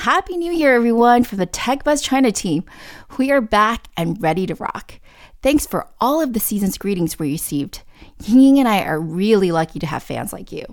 Happy New Year, everyone, from the TechBuzz China team. We are back and ready to rock. Thanks for all of the season's greetings we received. Ying Ying and I are really lucky to have fans like you.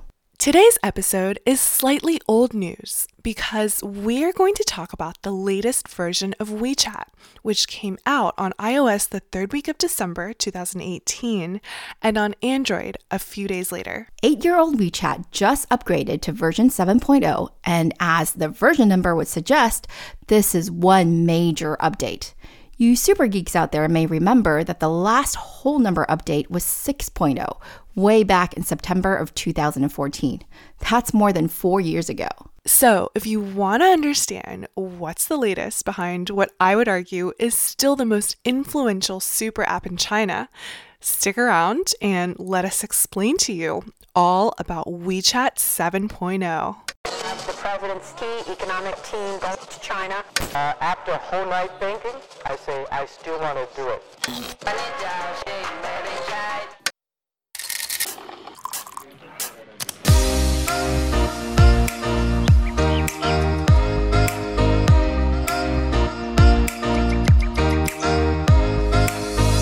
Today's episode is slightly old news because we're going to talk about the latest version of WeChat, which came out on iOS the third week of December 2018 and on Android a few days later. Eight year old WeChat just upgraded to version 7.0, and as the version number would suggest, this is one major update. You super geeks out there may remember that the last whole number update was 6.0, way back in September of 2014. That's more than four years ago. So, if you want to understand what's the latest behind what I would argue is still the most influential super app in China, stick around and let us explain to you all about WeChat 7.0 the president's key economic team goes to China. Uh, after a whole night thinking, I say I still want to do it.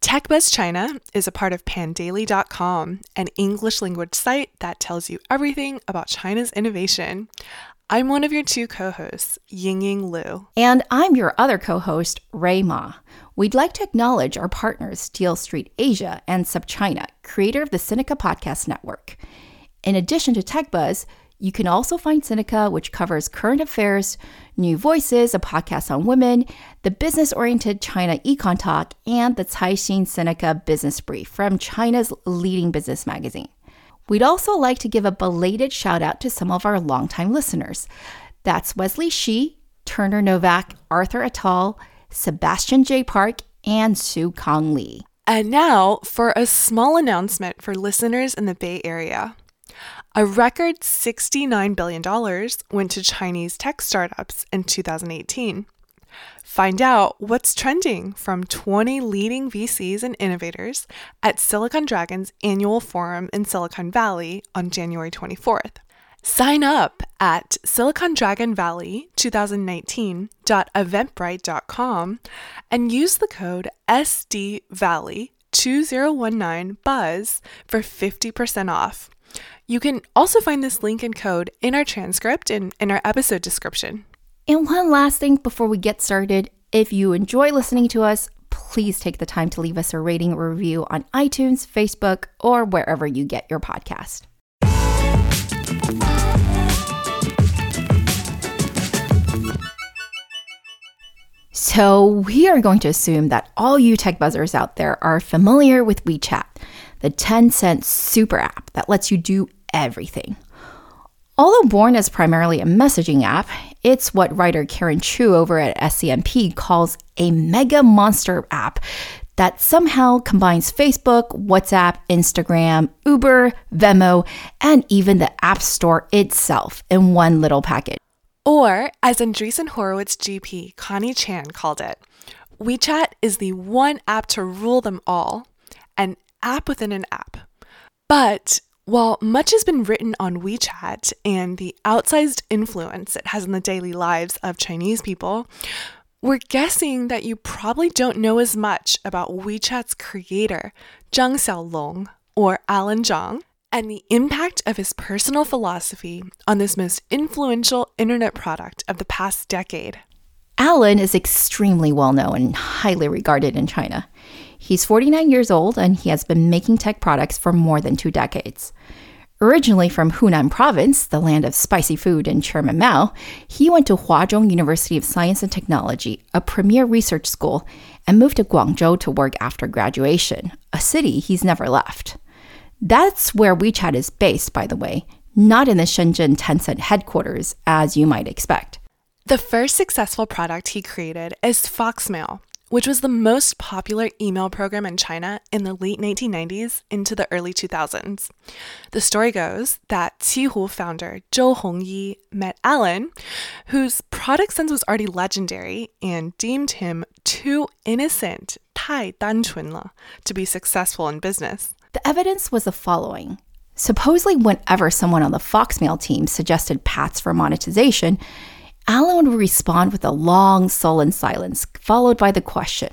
TechBuzz China is a part of pandaily.com, an English language site that tells you everything about China's innovation. I'm one of your two co hosts, Ying Ying Lu. And I'm your other co host, Rui Ma. We'd like to acknowledge our partners, Steel Street Asia and SupChina, creator of the Sinica Podcast Network. In addition to TechBuzz, you can also find Sinica, which covers current affairs, new voices, a podcast on women, the business oriented China Econ Talk, and the Caixin Sinica Business Brief from China's leading business magazine. We'd also like to give a belated shout out to some of our longtime listeners. That's Wesley Shi, Turner Novak, Arthur Atal, Sebastian J. Park, and Sue Kong Lee. And now for a small announcement for listeners in the Bay Area. A record $69 billion went to Chinese tech startups in 2018. Find out what's trending from 20 leading VCs and innovators at Silicon Dragon's annual forum in Silicon Valley on January 24th. Sign up at silicondragonvalley2019.eventbrite.com and use the code SDValley2019BUZZ for 50% off. You can also find this link and code in our transcript and in our episode description. And one last thing before we get started if you enjoy listening to us, please take the time to leave us a rating or review on iTunes, Facebook, or wherever you get your podcast. So, we are going to assume that all you tech buzzers out there are familiar with WeChat, the Tencent super app that lets you do everything. Although born as primarily a messaging app, it's what writer Karen Chu over at SCMP calls a mega monster app that somehow combines Facebook, WhatsApp, Instagram, Uber, Venmo, and even the App Store itself in one little package. Or, as Andreessen Horowitz GP Connie Chan called it, WeChat is the one app to rule them all, an app within an app. But while much has been written on WeChat and the outsized influence it has in the daily lives of Chinese people, we're guessing that you probably don't know as much about WeChat's creator, Zhang Xiaolong, or Alan Zhang, and the impact of his personal philosophy on this most influential internet product of the past decade. Alan is extremely well known and highly regarded in China. He's 49 years old and he has been making tech products for more than two decades. Originally from Hunan province, the land of spicy food and Chairman Mao, he went to Huazhong University of Science and Technology, a premier research school, and moved to Guangzhou to work after graduation, a city he's never left. That's where WeChat is based, by the way, not in the Shenzhen Tencent headquarters, as you might expect. The first successful product he created is Foxmail, which was the most popular email program in China in the late 1990s into the early 2000s. The story goes that Qihoo founder Zhou Hongyi met Alan, whose product sense was already legendary, and deemed him too innocent, 太单纯了, to be successful in business. The evidence was the following. Supposedly, whenever someone on the Foxmail team suggested paths for monetization, Alan would respond with a long, sullen silence, followed by the question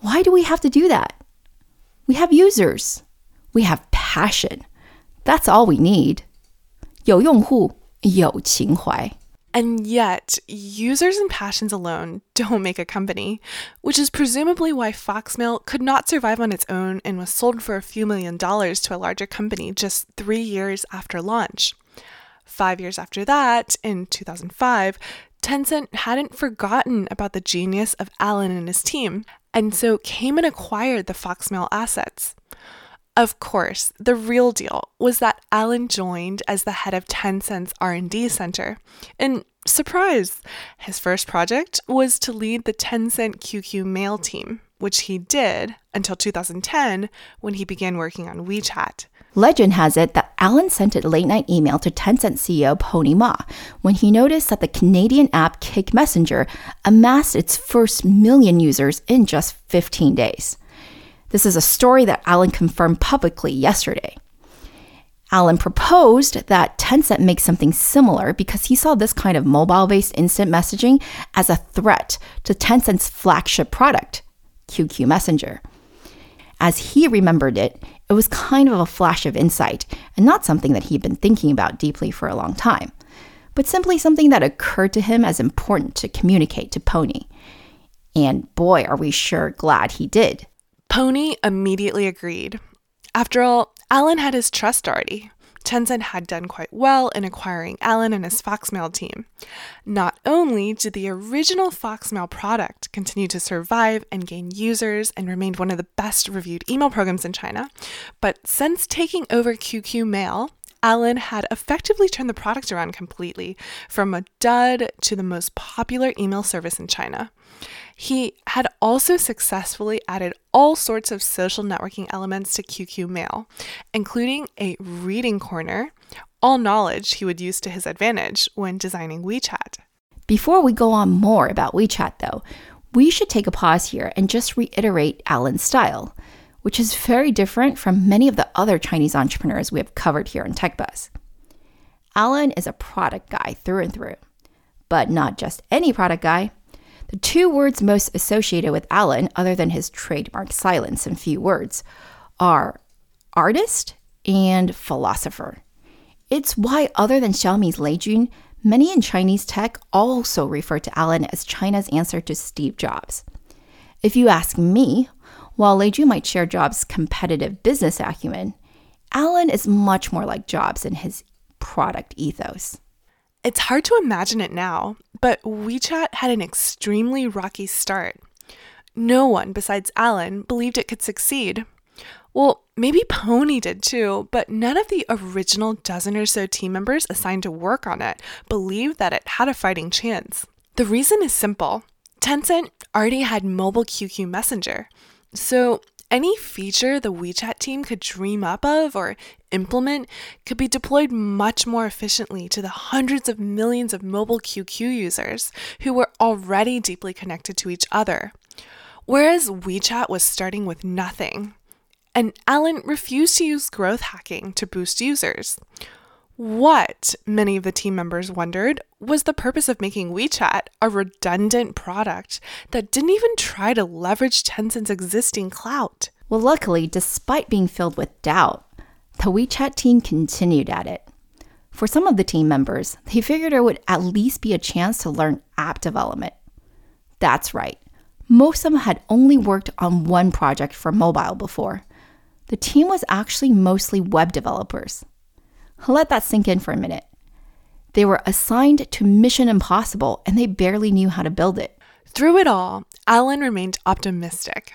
Why do we have to do that? We have users. We have passion. That's all we need. 有用户,有情怀. And yet, users and passions alone don't make a company, which is presumably why Foxmail could not survive on its own and was sold for a few million dollars to a larger company just three years after launch. Five years after that, in 2005, Tencent hadn't forgotten about the genius of Alan and his team, and so came and acquired the Foxmail assets. Of course, the real deal was that Alan joined as the head of Tencent's R&D center. And surprise, his first project was to lead the Tencent QQ Mail team, which he did until 2010 when he began working on WeChat. Legend has it that Alan sent a late night email to Tencent CEO Pony Ma when he noticed that the Canadian app Kik Messenger amassed its first million users in just 15 days. This is a story that Alan confirmed publicly yesterday. Alan proposed that Tencent make something similar because he saw this kind of mobile based instant messaging as a threat to Tencent's flagship product, QQ Messenger. As he remembered it, it was kind of a flash of insight and not something that he'd been thinking about deeply for a long time, but simply something that occurred to him as important to communicate to Pony. And boy, are we sure glad he did. Pony immediately agreed. After all, Alan had his trust already. Tencent had done quite well in acquiring Alan and his Foxmail team. Not only did the original Foxmail product continue to survive and gain users and remained one of the best reviewed email programs in China, but since taking over QQ Mail, Alan had effectively turned the product around completely from a dud to the most popular email service in China. He had also successfully added all sorts of social networking elements to QQ Mail, including a reading corner, all knowledge he would use to his advantage when designing WeChat. Before we go on more about WeChat, though, we should take a pause here and just reiterate Alan's style, which is very different from many of the other Chinese entrepreneurs we have covered here on TechBuzz. Alan is a product guy through and through, but not just any product guy. The two words most associated with Alan, other than his trademark silence and few words, are artist and philosopher. It's why, other than Xiaomi's Lei Jun, many in Chinese tech also refer to Alan as China's answer to Steve Jobs. If you ask me, while Lei Jun might share Jobs' competitive business acumen, Alan is much more like Jobs in his product ethos. It's hard to imagine it now, but WeChat had an extremely rocky start. No one besides Alan believed it could succeed. Well, maybe Pony did too, but none of the original dozen or so team members assigned to work on it believed that it had a fighting chance. The reason is simple Tencent already had mobile QQ Messenger. So any feature the WeChat team could dream up of or implement could be deployed much more efficiently to the hundreds of millions of mobile QQ users who were already deeply connected to each other. Whereas WeChat was starting with nothing. And Alan refused to use growth hacking to boost users. What, many of the team members wondered, was the purpose of making WeChat a redundant product that didn't even try to leverage Tencent's existing clout? Well, luckily, despite being filled with doubt, the WeChat team continued at it. For some of the team members, they figured there would at least be a chance to learn app development. That's right, most of them had only worked on one project for mobile before. The team was actually mostly web developers. Let that sink in for a minute. They were assigned to Mission Impossible and they barely knew how to build it. Through it all, Alan remained optimistic.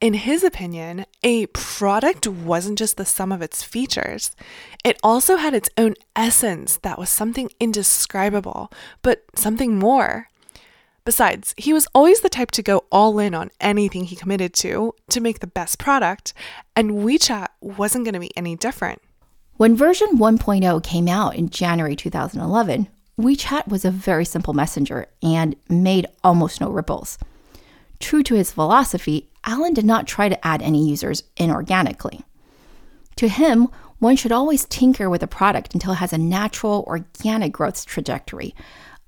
In his opinion, a product wasn't just the sum of its features, it also had its own essence that was something indescribable, but something more. Besides, he was always the type to go all in on anything he committed to to make the best product, and WeChat wasn't going to be any different. When version 1.0 came out in January 2011, WeChat was a very simple messenger and made almost no ripples. True to his philosophy, Alan did not try to add any users inorganically. To him, one should always tinker with a product until it has a natural, organic growth trajectory,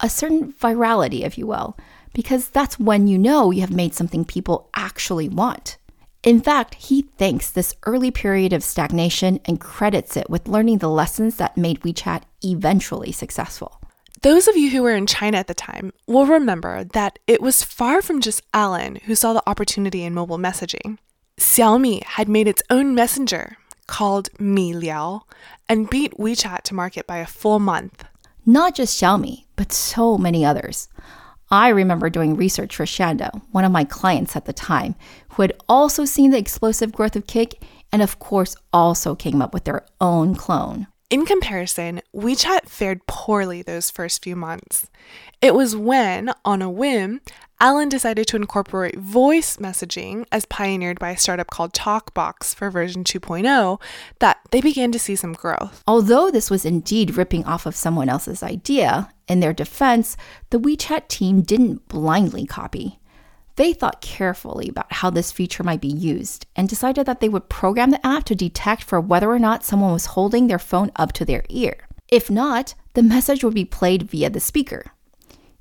a certain virality, if you will, because that's when you know you have made something people actually want. In fact, he thanks this early period of stagnation and credits it with learning the lessons that made WeChat eventually successful. Those of you who were in China at the time will remember that it was far from just Alan who saw the opportunity in mobile messaging. Xiaomi had made its own messenger called Mi Liao and beat WeChat to market by a full month. Not just Xiaomi, but so many others. I remember doing research for Shanda, one of my clients at the time, who had also seen the explosive growth of Kik and, of course, also came up with their own clone. In comparison, WeChat fared poorly those first few months. It was when, on a whim, Alan decided to incorporate voice messaging as pioneered by a startup called TalkBox for version 2.0 that they began to see some growth. Although this was indeed ripping off of someone else's idea, in their defense, the WeChat team didn't blindly copy. They thought carefully about how this feature might be used and decided that they would program the app to detect for whether or not someone was holding their phone up to their ear. If not, the message would be played via the speaker.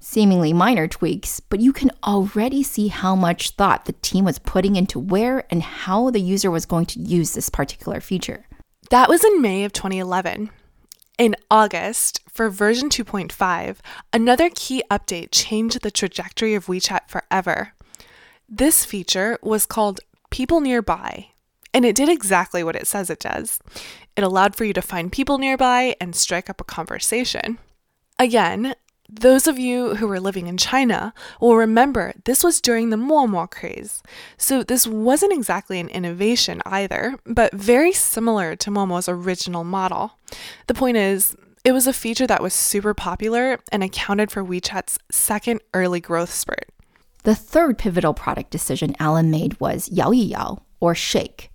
Seemingly minor tweaks, but you can already see how much thought the team was putting into where and how the user was going to use this particular feature. That was in May of 2011. In August, for version 2.5, another key update changed the trajectory of WeChat forever. This feature was called People Nearby, and it did exactly what it says it does. It allowed for you to find people nearby and strike up a conversation. Again, those of you who were living in China will remember this was during the Momo craze, so this wasn't exactly an innovation either, but very similar to Momo's original model. The point is, it was a feature that was super popular and accounted for WeChat's second early growth spurt. The third pivotal product decision Alan made was Yao Yao, or Shake.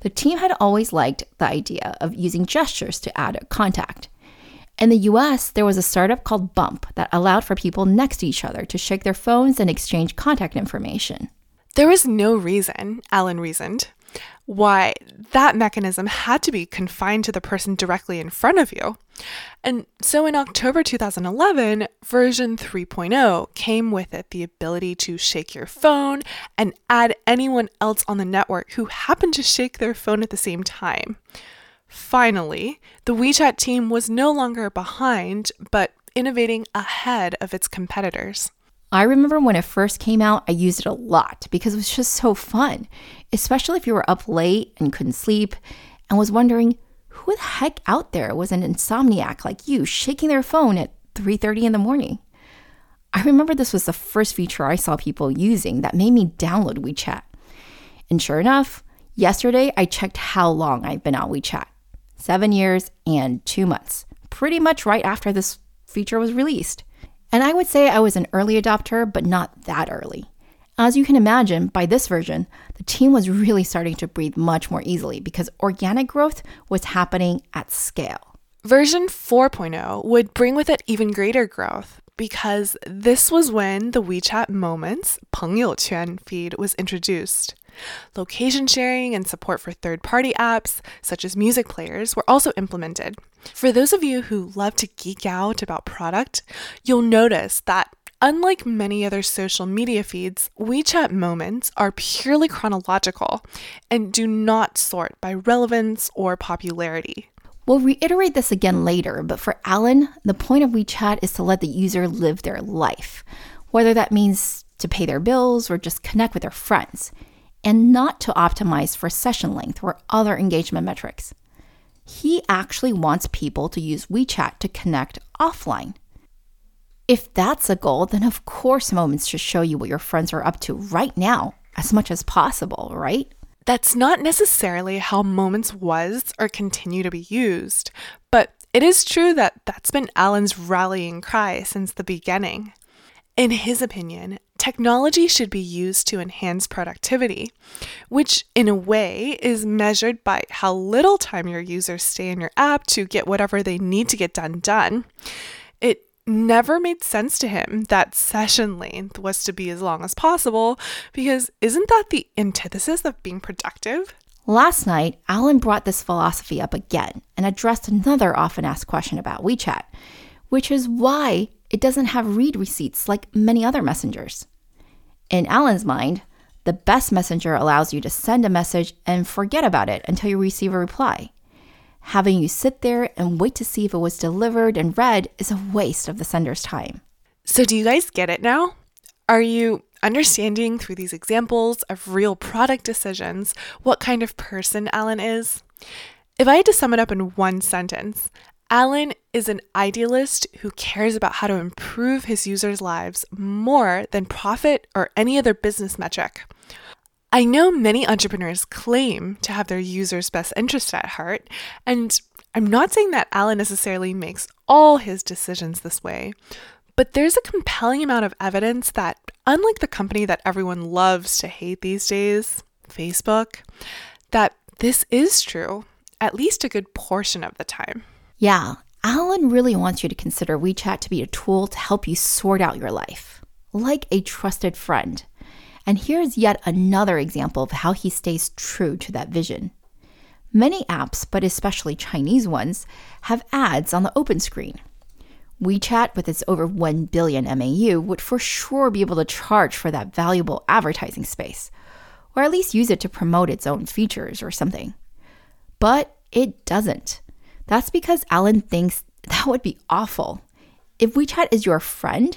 The team had always liked the idea of using gestures to add a contact. In the US, there was a startup called Bump that allowed for people next to each other to shake their phones and exchange contact information. There was no reason, Alan reasoned, why that mechanism had to be confined to the person directly in front of you. And so in October 2011, version 3.0 came with it the ability to shake your phone and add anyone else on the network who happened to shake their phone at the same time. Finally, the WeChat team was no longer behind, but innovating ahead of its competitors. I remember when it first came out, I used it a lot because it was just so fun, especially if you were up late and couldn't sleep and was wondering who the heck out there was an insomniac like you shaking their phone at 3:30 in the morning. I remember this was the first feature I saw people using that made me download WeChat. And sure enough, yesterday I checked how long I've been on WeChat 7 years and 2 months. Pretty much right after this feature was released. And I would say I was an early adopter, but not that early. As you can imagine, by this version, the team was really starting to breathe much more easily because organic growth was happening at scale. Version 4.0 would bring with it even greater growth because this was when the WeChat Moments 朋友圈 feed was introduced. Location sharing and support for third party apps, such as music players, were also implemented. For those of you who love to geek out about product, you'll notice that Unlike many other social media feeds, WeChat moments are purely chronological and do not sort by relevance or popularity. We'll reiterate this again later, but for Alan, the point of WeChat is to let the user live their life, whether that means to pay their bills or just connect with their friends, and not to optimize for session length or other engagement metrics. He actually wants people to use WeChat to connect offline. If that's a goal, then of course moments should show you what your friends are up to right now as much as possible, right? That's not necessarily how moments was or continue to be used, but it is true that that's been Alan's rallying cry since the beginning. In his opinion, technology should be used to enhance productivity, which in a way is measured by how little time your users stay in your app to get whatever they need to get done done. It never made sense to him that session length was to be as long as possible because isn't that the antithesis of being productive? Last night, Alan brought this philosophy up again and addressed another often asked question about WeChat, which is why it doesn't have read receipts like many other messengers. In Alan's mind, the best messenger allows you to send a message and forget about it until you receive a reply. Having you sit there and wait to see if it was delivered and read is a waste of the sender's time. So, do you guys get it now? Are you understanding through these examples of real product decisions what kind of person Alan is? If I had to sum it up in one sentence, Alan is an idealist who cares about how to improve his users' lives more than profit or any other business metric. I know many entrepreneurs claim to have their users' best interest at heart, and I'm not saying that Alan necessarily makes all his decisions this way, but there's a compelling amount of evidence that, unlike the company that everyone loves to hate these days, Facebook, that this is true, at least a good portion of the time. Yeah, Alan really wants you to consider WeChat to be a tool to help you sort out your life, like a trusted friend. And here's yet another example of how he stays true to that vision. Many apps, but especially Chinese ones, have ads on the open screen. WeChat, with its over 1 billion MAU, would for sure be able to charge for that valuable advertising space, or at least use it to promote its own features or something. But it doesn't. That's because Alan thinks that would be awful. If WeChat is your friend,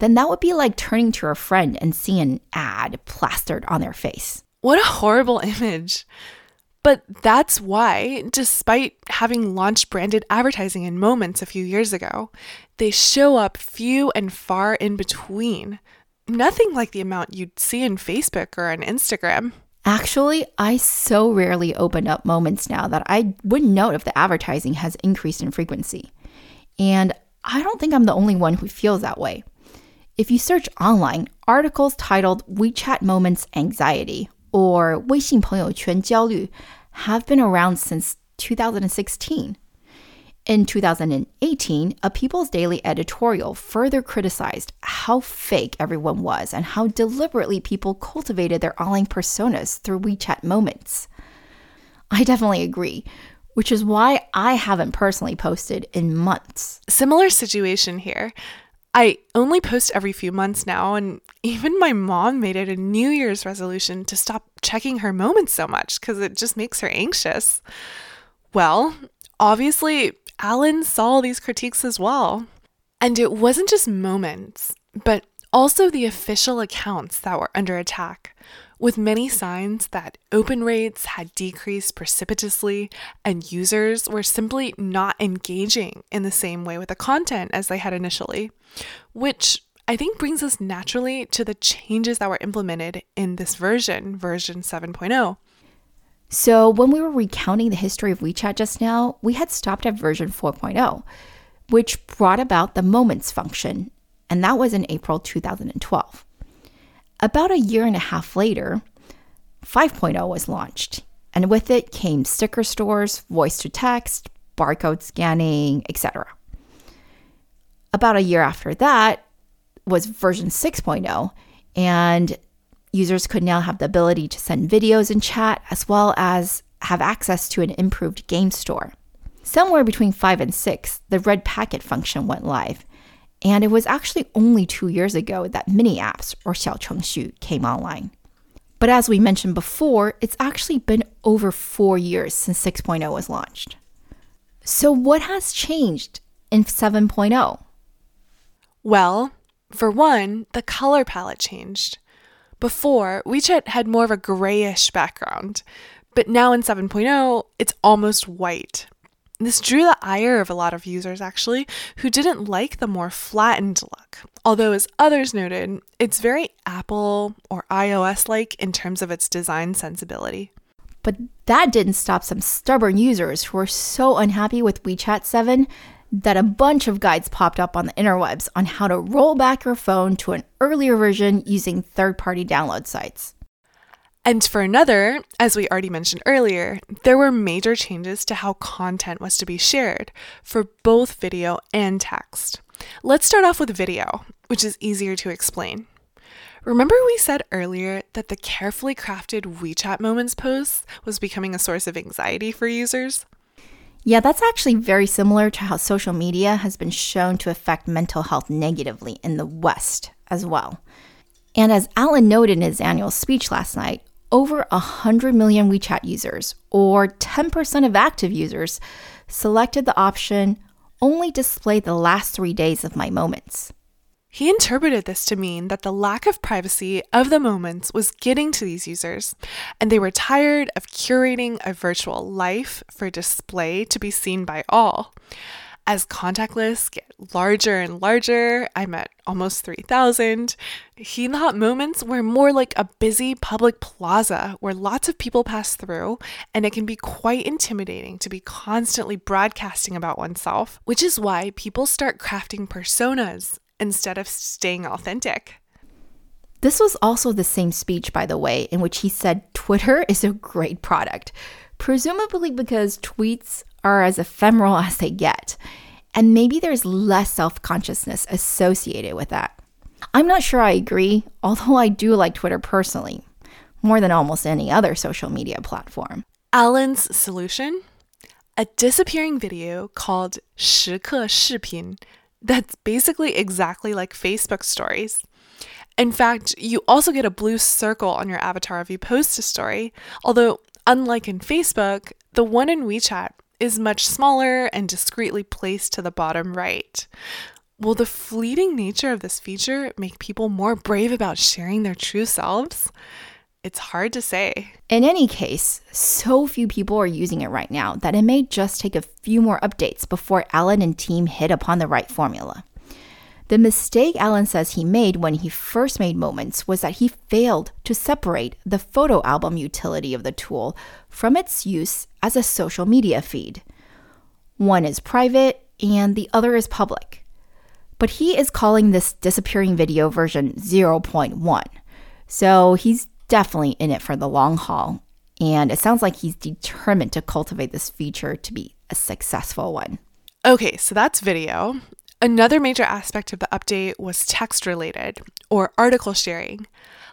then that would be like turning to your friend and seeing an ad plastered on their face. What a horrible image. But that's why, despite having launched branded advertising in Moments a few years ago, they show up few and far in between. Nothing like the amount you'd see in Facebook or on Instagram. Actually, I so rarely open up moments now that I wouldn't know if the advertising has increased in frequency. And I don't think I'm the only one who feels that way. If you search online, articles titled WeChat Moments Anxiety or 微信朋友圈焦虑 have been around since 2016. In 2018, a People's Daily editorial further criticized how fake everyone was and how deliberately people cultivated their online personas through WeChat moments. I definitely agree, which is why I haven't personally posted in months. Similar situation here. I only post every few months now, and even my mom made it a New Year's resolution to stop checking her moments so much because it just makes her anxious. Well, obviously, Alan saw these critiques as well. And it wasn't just moments, but also the official accounts that were under attack, with many signs that open rates had decreased precipitously and users were simply not engaging in the same way with the content as they had initially, which I think brings us naturally to the changes that were implemented in this version, version 7.0. So, when we were recounting the history of WeChat just now, we had stopped at version 4.0, which brought about the Moments function, and that was in April 2012. About a year and a half later, 5.0 was launched, and with it came sticker stores, voice to text, barcode scanning, etc. About a year after that was version 6.0, and Users could now have the ability to send videos and chat, as well as have access to an improved game store. Somewhere between 5 and 6, the red packet function went live. And it was actually only two years ago that mini apps, or 小程序, came online. But as we mentioned before, it's actually been over four years since 6.0 was launched. So, what has changed in 7.0? Well, for one, the color palette changed. Before, WeChat had more of a grayish background, but now in 7.0, it's almost white. This drew the ire of a lot of users, actually, who didn't like the more flattened look. Although, as others noted, it's very Apple or iOS like in terms of its design sensibility. But that didn't stop some stubborn users who were so unhappy with WeChat 7 that a bunch of guides popped up on the interwebs on how to roll back your phone to an earlier version using third party download sites. And for another, as we already mentioned earlier, there were major changes to how content was to be shared for both video and text. Let's start off with video, which is easier to explain. Remember, we said earlier that the carefully crafted WeChat Moments posts was becoming a source of anxiety for users? Yeah, that's actually very similar to how social media has been shown to affect mental health negatively in the West as well. And as Alan noted in his annual speech last night, over 100 million WeChat users, or 10% of active users, selected the option only display the last three days of my moments. He interpreted this to mean that the lack of privacy of the moments was getting to these users, and they were tired of curating a virtual life for display to be seen by all. As contact lists get larger and larger, I'm at almost 3,000. He thought moments were more like a busy public plaza where lots of people pass through, and it can be quite intimidating to be constantly broadcasting about oneself, which is why people start crafting personas instead of staying authentic. This was also the same speech, by the way, in which he said Twitter is a great product, presumably because tweets are as ephemeral as they get. And maybe there's less self consciousness associated with that. I'm not sure I agree, although I do like Twitter personally, more than almost any other social media platform. Alan's solution? A disappearing video called 时刻视频 that's basically exactly like Facebook stories. In fact, you also get a blue circle on your avatar if you post a story, although, unlike in Facebook, the one in WeChat is much smaller and discreetly placed to the bottom right. Will the fleeting nature of this feature make people more brave about sharing their true selves? It's hard to say. In any case, so few people are using it right now that it may just take a few more updates before Alan and team hit upon the right formula. The mistake Alan says he made when he first made Moments was that he failed to separate the photo album utility of the tool from its use as a social media feed. One is private and the other is public. But he is calling this disappearing video version 0.1. So he's definitely in it for the long haul. And it sounds like he's determined to cultivate this feature to be a successful one. Okay, so that's video. Another major aspect of the update was text related or article sharing.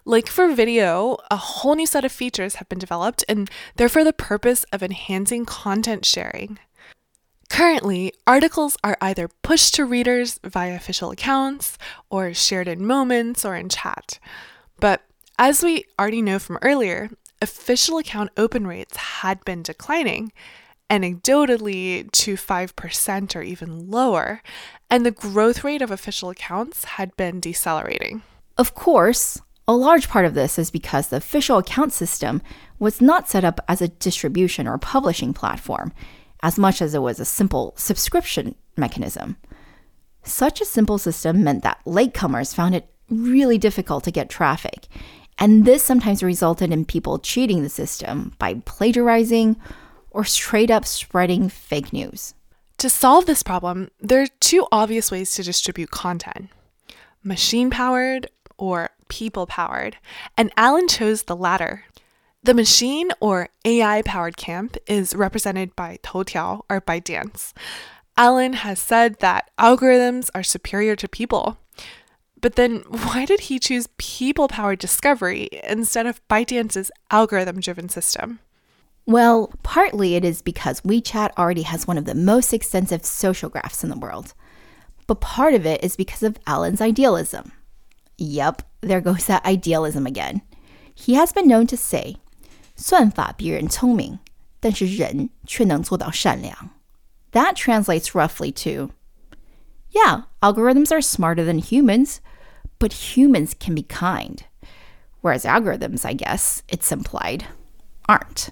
Like for video, a whole new set of features have been developed, and they're for the purpose of enhancing content sharing. Currently, articles are either pushed to readers via official accounts or shared in moments or in chat. But as we already know from earlier, official account open rates had been declining, anecdotally to 5% or even lower, and the growth rate of official accounts had been decelerating. Of course, a large part of this is because the official account system was not set up as a distribution or publishing platform, as much as it was a simple subscription mechanism. Such a simple system meant that latecomers found it really difficult to get traffic, and this sometimes resulted in people cheating the system by plagiarizing or straight up spreading fake news. To solve this problem, there are two obvious ways to distribute content machine powered or people powered, and Alan chose the latter. The machine or AI powered camp is represented by Toutiao or ByteDance. Alan has said that algorithms are superior to people. But then why did he choose people powered discovery instead of ByteDance's algorithm driven system? Well, partly it is because WeChat already has one of the most extensive social graphs in the world. But part of it is because of Alan's idealism. Yup, there goes that idealism again. He has been known to say, 算法比人聪明，但是人却能做到善良. That translates roughly to, yeah, algorithms are smarter than humans, but humans can be kind. Whereas algorithms, I guess, it's implied, aren't.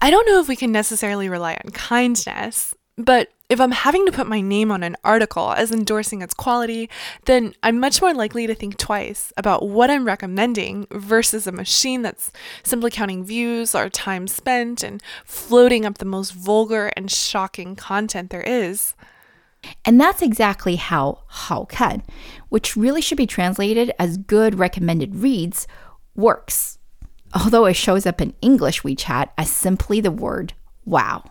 I don't know if we can necessarily rely on kindness, but if I'm having to put my name on an article as endorsing its quality, then I'm much more likely to think twice about what I'm recommending versus a machine that's simply counting views or time spent and floating up the most vulgar and shocking content there is. And that's exactly how 好看, which really should be translated as good recommended reads, works. Although it shows up in English WeChat as simply the word wow.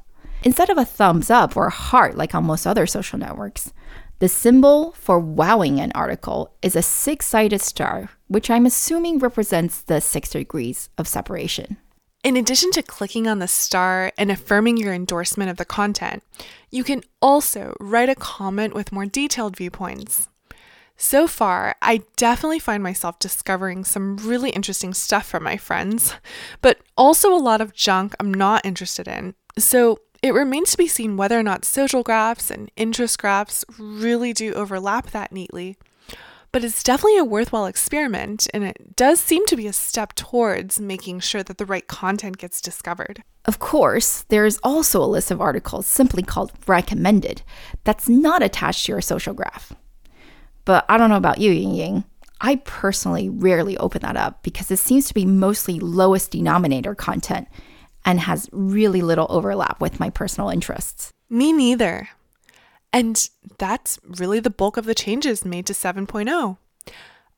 Instead of a thumbs up or a heart like on most other social networks, the symbol for wowing an article is a six sided star, which I'm assuming represents the six degrees of separation. In addition to clicking on the star and affirming your endorsement of the content, you can also write a comment with more detailed viewpoints. So far, I definitely find myself discovering some really interesting stuff from my friends, but also a lot of junk I'm not interested in. So it remains to be seen whether or not social graphs and interest graphs really do overlap that neatly. But it's definitely a worthwhile experiment, and it does seem to be a step towards making sure that the right content gets discovered. Of course, there is also a list of articles simply called recommended that's not attached to your social graph. But I don't know about you, Ying Ying. I personally rarely open that up because it seems to be mostly lowest denominator content and has really little overlap with my personal interests. Me neither. And that's really the bulk of the changes made to 7.0.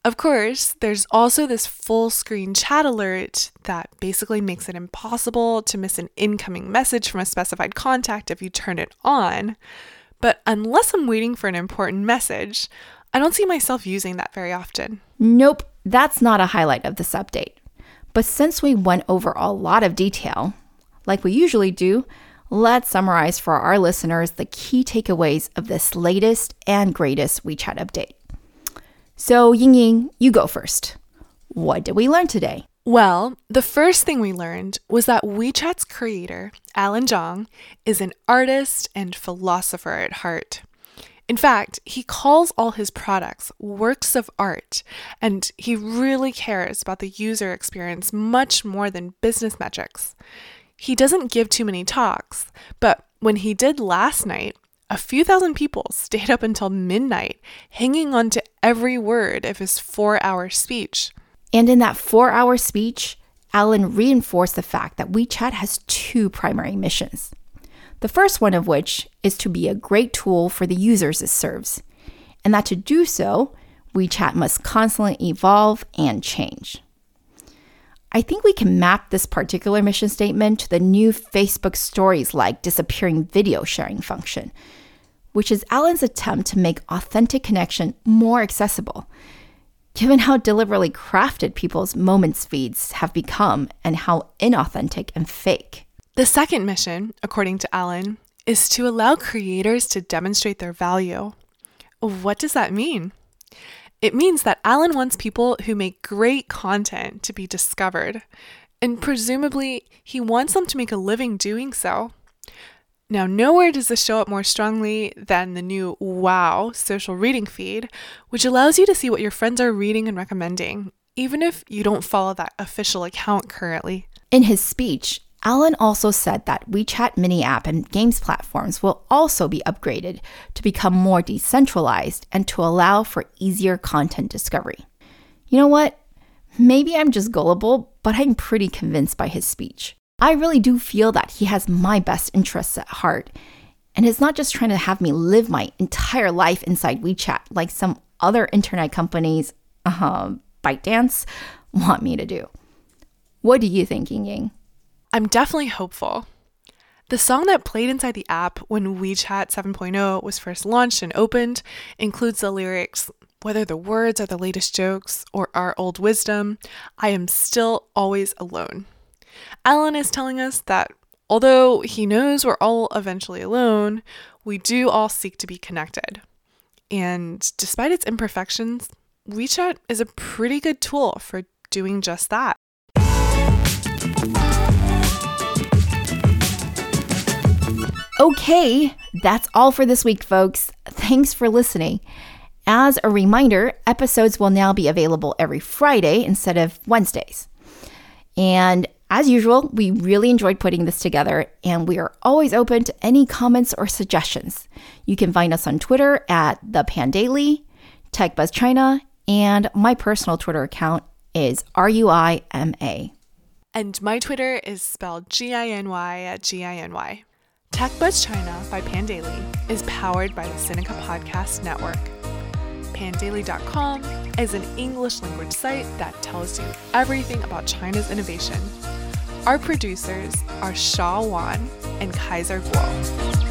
Of course, there's also this full screen chat alert that basically makes it impossible to miss an incoming message from a specified contact if you turn it on. But unless I'm waiting for an important message, I don't see myself using that very often. Nope, that's not a highlight of this update. But since we went over a lot of detail, like we usually do, let's summarize for our listeners the key takeaways of this latest and greatest WeChat update. So, Ying Ying, you go first. What did we learn today? Well, the first thing we learned was that WeChat's creator, Alan Zhang, is an artist and philosopher at heart. In fact, he calls all his products works of art, and he really cares about the user experience much more than business metrics. He doesn't give too many talks, but when he did last night, a few thousand people stayed up until midnight, hanging on to every word of his four hour speech. And in that four hour speech, Alan reinforced the fact that WeChat has two primary missions. The first one of which is to be a great tool for the users it serves, and that to do so, WeChat must constantly evolve and change. I think we can map this particular mission statement to the new Facebook Stories like disappearing video sharing function, which is Alan's attempt to make authentic connection more accessible, given how deliberately crafted people's moments feeds have become and how inauthentic and fake. The second mission, according to Alan, is to allow creators to demonstrate their value. What does that mean? It means that Alan wants people who make great content to be discovered, and presumably, he wants them to make a living doing so. Now, nowhere does this show up more strongly than the new Wow social reading feed, which allows you to see what your friends are reading and recommending, even if you don't follow that official account currently. In his speech, Alan also said that WeChat mini app and games platforms will also be upgraded to become more decentralized and to allow for easier content discovery. You know what? Maybe I'm just gullible, but I'm pretty convinced by his speech. I really do feel that he has my best interests at heart and is not just trying to have me live my entire life inside WeChat like some other internet companies, uh, ByteDance, want me to do. What do you think, Ying Ying? I'm definitely hopeful. The song that played inside the app when WeChat 7.0 was first launched and opened includes the lyrics whether the words are the latest jokes or our old wisdom, I am still always alone. Alan is telling us that although he knows we're all eventually alone, we do all seek to be connected. And despite its imperfections, WeChat is a pretty good tool for doing just that. Okay, that's all for this week, folks. Thanks for listening. As a reminder, episodes will now be available every Friday instead of Wednesdays. And as usual, we really enjoyed putting this together, and we are always open to any comments or suggestions. You can find us on Twitter at the Pandaily, TechBuzz China, and my personal Twitter account is R U I M A. And my Twitter is spelled G I N Y at G I N Y. TechBuzz China by Pandaily is powered by the Sinica Podcast Network. Pandaily.com is an English language site that tells you everything about China's innovation. Our producers are Shaw Wan and Kaiser Kuo.